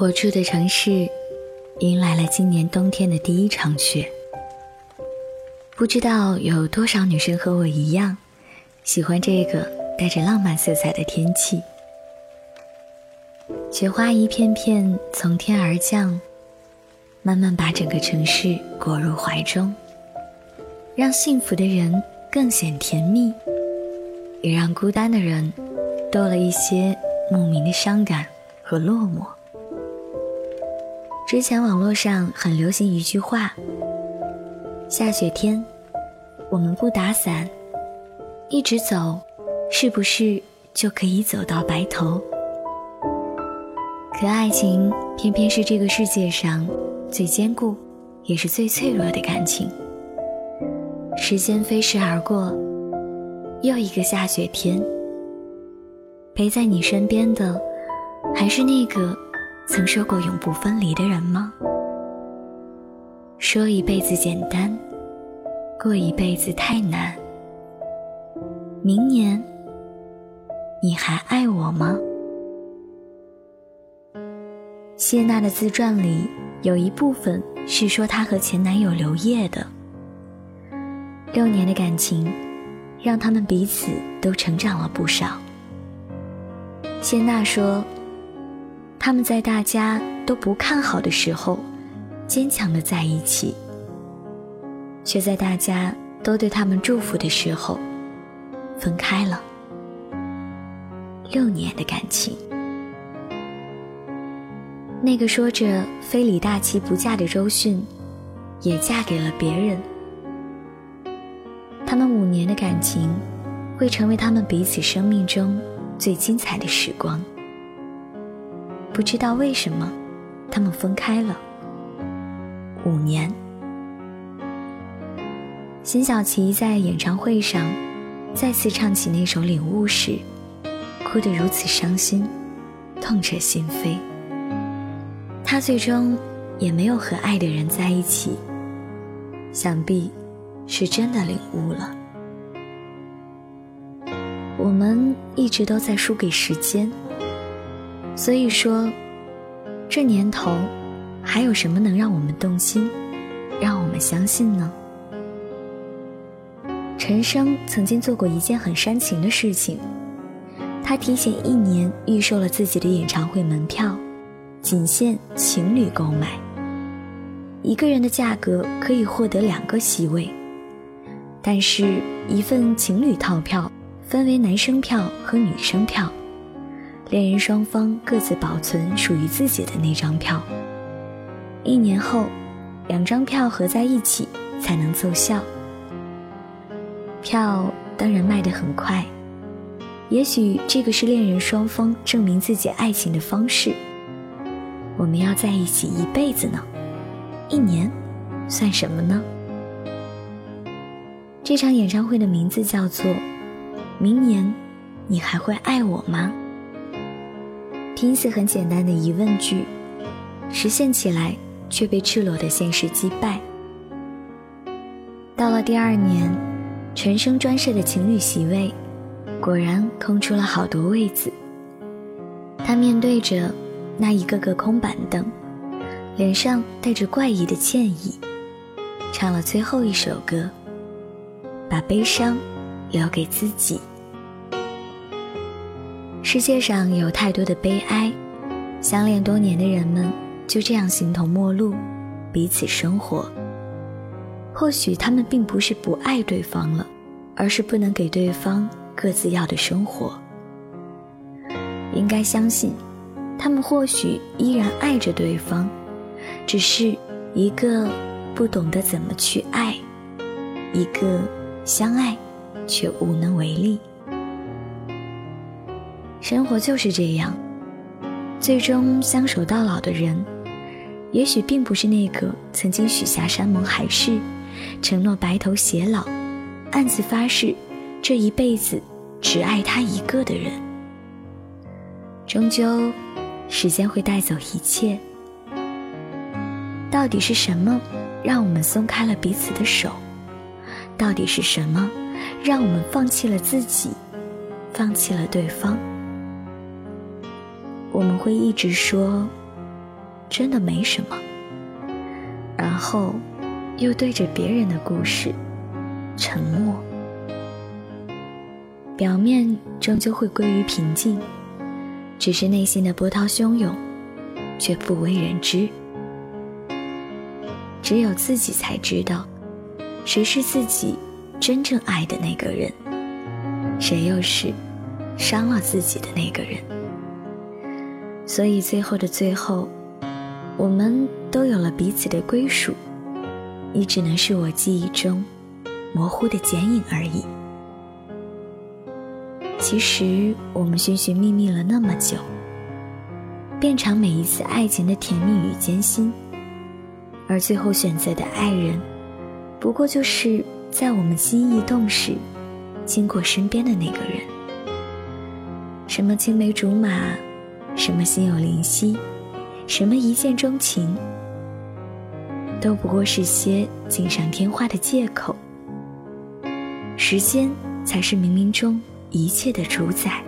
我住的城市迎来了今年冬天的第一场雪。不知道有多少女生和我一样，喜欢这个带着浪漫色彩的天气。雪花一片片从天而降，慢慢把整个城市裹入怀中，让幸福的人更显甜蜜，也让孤单的人多了一些莫名的伤感和落寞。之前网络上很流行一句话：“下雪天，我们不打伞，一直走，是不是就可以走到白头？”可爱情偏偏是这个世界上最坚固，也是最脆弱的感情。时间飞逝而过，又一个下雪天，陪在你身边的，还是那个。曾说过永不分离的人吗？说一辈子简单，过一辈子太难。明年，你还爱我吗？谢娜的自传里有一部分是说她和前男友刘烨的六年的感情，让他们彼此都成长了不少。谢娜说。他们在大家都不看好的时候，坚强的在一起；却在大家都对他们祝福的时候，分开了。六年的感情，那个说着非李大齐不嫁的周迅，也嫁给了别人。他们五年的感情，会成为他们彼此生命中最精彩的时光。不知道为什么，他们分开了。五年，辛晓琪在演唱会上再次唱起那首《领悟》时，哭得如此伤心，痛彻心扉。她最终也没有和爱的人在一起，想必是真的领悟了。我们一直都在输给时间。所以说，这年头，还有什么能让我们动心，让我们相信呢？陈升曾经做过一件很煽情的事情，他提前一年预售了自己的演唱会门票，仅限情侣购买，一个人的价格可以获得两个席位，但是，一份情侣套票分为男生票和女生票。恋人双方各自保存属于自己的那张票。一年后，两张票合在一起才能奏效。票当然卖得很快，也许这个是恋人双方证明自己爱情的方式。我们要在一起一辈子呢，一年算什么呢？这场演唱会的名字叫做《明年，你还会爱我吗》。听似很简单的疑问句，实现起来却被赤裸的现实击败。到了第二年，陈升专设的情侣席位，果然空出了好多位子。他面对着那一个个空板凳，脸上带着怪异的歉意，唱了最后一首歌，把悲伤留给自己。世界上有太多的悲哀，相恋多年的人们就这样形同陌路，彼此生活。或许他们并不是不爱对方了，而是不能给对方各自要的生活。应该相信，他们或许依然爱着对方，只是一个不懂得怎么去爱，一个相爱却无能为力。生活就是这样，最终相守到老的人，也许并不是那个曾经许下山盟海誓、承诺白头偕老、暗自发誓这一辈子只爱他一个的人。终究，时间会带走一切。到底是什么让我们松开了彼此的手？到底是什么让我们放弃了自己，放弃了对方？我们会一直说，真的没什么，然后又对着别人的故事沉默，表面终究会归于平静，只是内心的波涛汹涌，却不为人知。只有自己才知道，谁是自己真正爱的那个人，谁又是伤了自己的那个人。所以最后的最后，我们都有了彼此的归属，你只能是我记忆中模糊的剪影而已。其实我们寻寻觅觅了那么久，遍尝每一次爱情的甜蜜与艰辛。而最后选择的爱人，不过就是在我们心意动时，经过身边的那个人。什么青梅竹马，什么心有灵犀，什么一见钟情，都不过是些锦上添花的借口。时间才是冥冥中一切的主宰。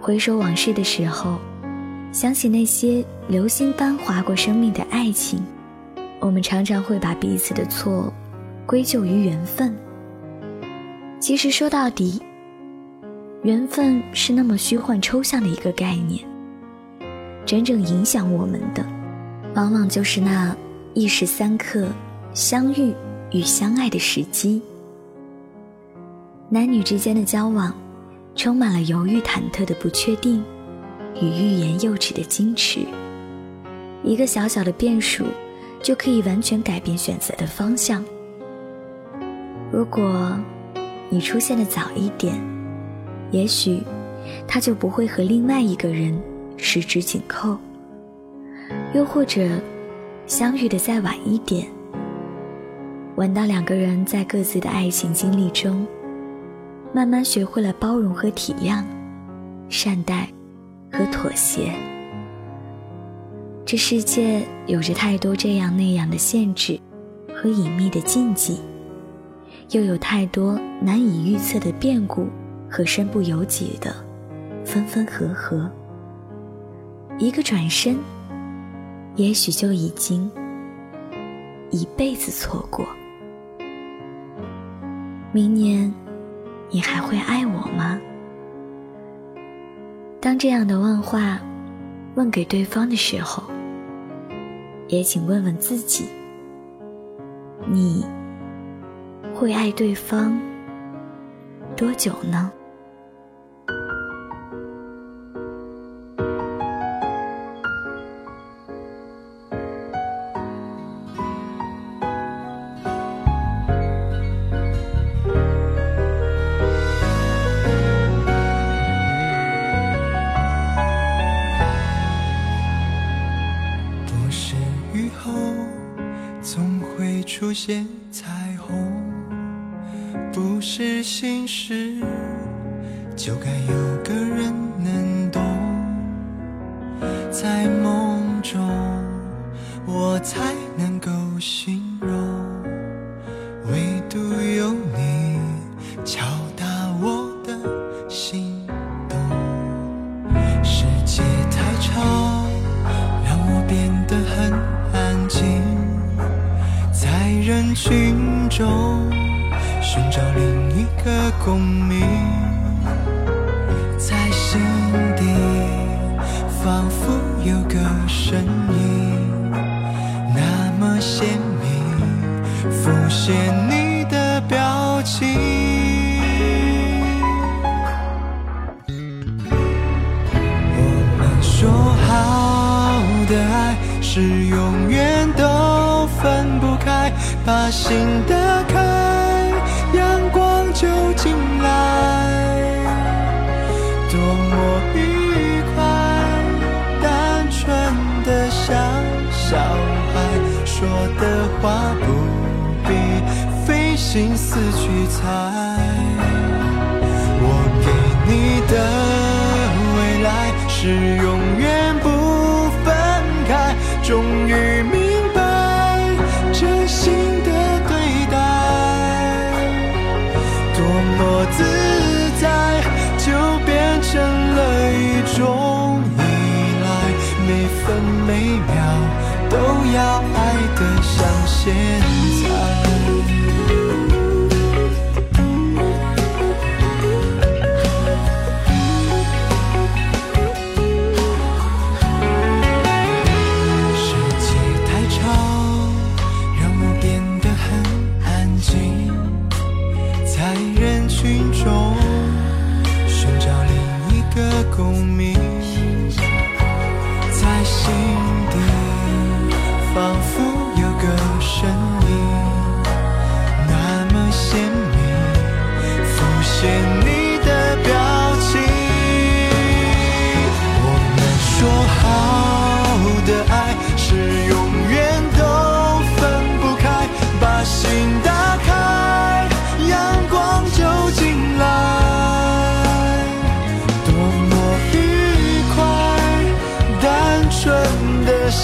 回首往事的时候。想起那些流星般划过生命的爱情，我们常常会把彼此的错归咎于缘分。其实说到底，缘分是那么虚幻抽象的一个概念。真正影响我们的，往往就是那一时三刻相遇与相爱的时机。男女之间的交往，充满了犹豫忐忑的不确定。与欲言又止的矜持，一个小小的变数，就可以完全改变选择的方向。如果你出现的早一点，也许他就不会和另外一个人十指紧扣；又或者相遇的再晚一点，晚到两个人在各自的爱情经历中，慢慢学会了包容和体谅，善待。和妥协，这世界有着太多这样那样的限制和隐秘的禁忌，又有太多难以预测的变故和身不由己的分分合合。一个转身，也许就已经一辈子错过。明年，你还会爱我吗？当这样的问话问给对方的时候，也请问问自己：你会爱对方多久呢？多是雨后总会出现彩虹。不是心事，就该有个人能懂。在梦中，我才能够形容，唯独有你敲打我的心动。世界太吵，让我变得很安静。在人群中寻找另一个共鸣，在心底仿佛有个身影，那么鲜明，浮现你的表情。我们说好的爱是永远都分不开。把心的多么愉快！单纯的像小孩说的话，不必费心思去猜。我给你的未来是永要爱得像仙。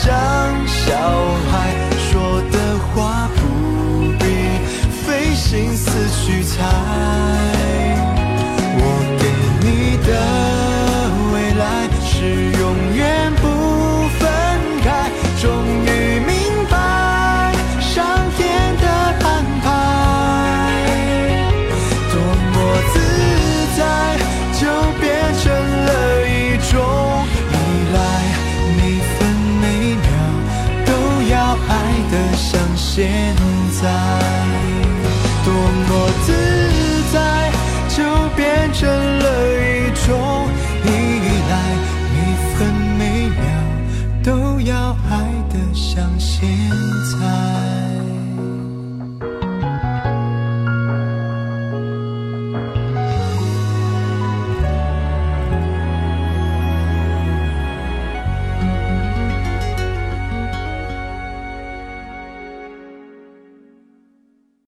像小孩说的话不必费心思去猜。